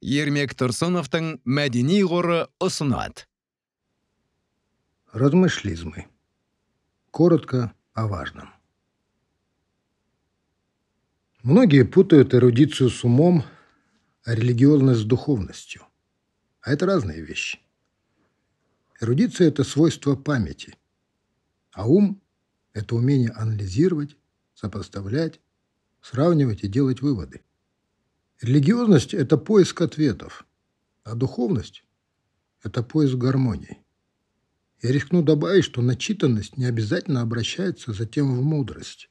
Ермек Турсуновтың мәдени қоры ұсынады. Размышлизмы. Коротко о важном. Многие путают эрудицию с умом, а религиозность с духовностью. А это разные вещи. Эрудиция – это свойство памяти, а ум – это умение анализировать, сопоставлять, сравнивать и делать выводы. Религиозность – это поиск ответов, а духовность – это поиск гармонии. Я рискну добавить, что начитанность не обязательно обращается затем в мудрость.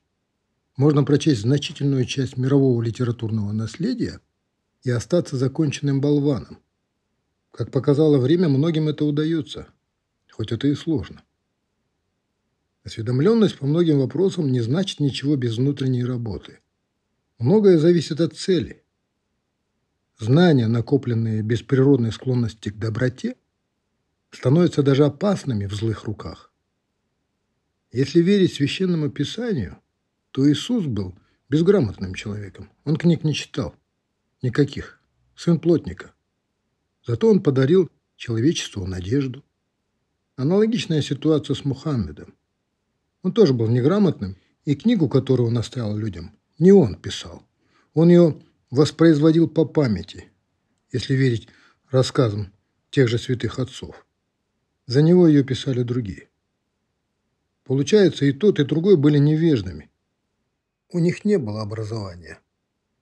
Можно прочесть значительную часть мирового литературного наследия и остаться законченным болваном. Как показало время, многим это удается, хоть это и сложно. Осведомленность по многим вопросам не значит ничего без внутренней работы. Многое зависит от цели – знания, накопленные без природной склонности к доброте, становятся даже опасными в злых руках. Если верить священному писанию, то Иисус был безграмотным человеком. Он книг не читал. Никаких. Сын плотника. Зато он подарил человечеству надежду. Аналогичная ситуация с Мухаммедом. Он тоже был неграмотным, и книгу, которую он оставил людям, не он писал. Он ее воспроизводил по памяти, если верить рассказам тех же святых отцов. За него ее писали другие. Получается, и тот, и другой были невеждами. У них не было образования.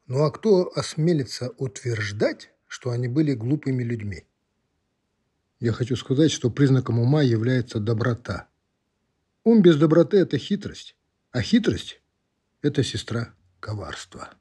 Ну а кто осмелится утверждать, что они были глупыми людьми? Я хочу сказать, что признаком ума является доброта. Ум без доброты – это хитрость, а хитрость – это сестра коварства.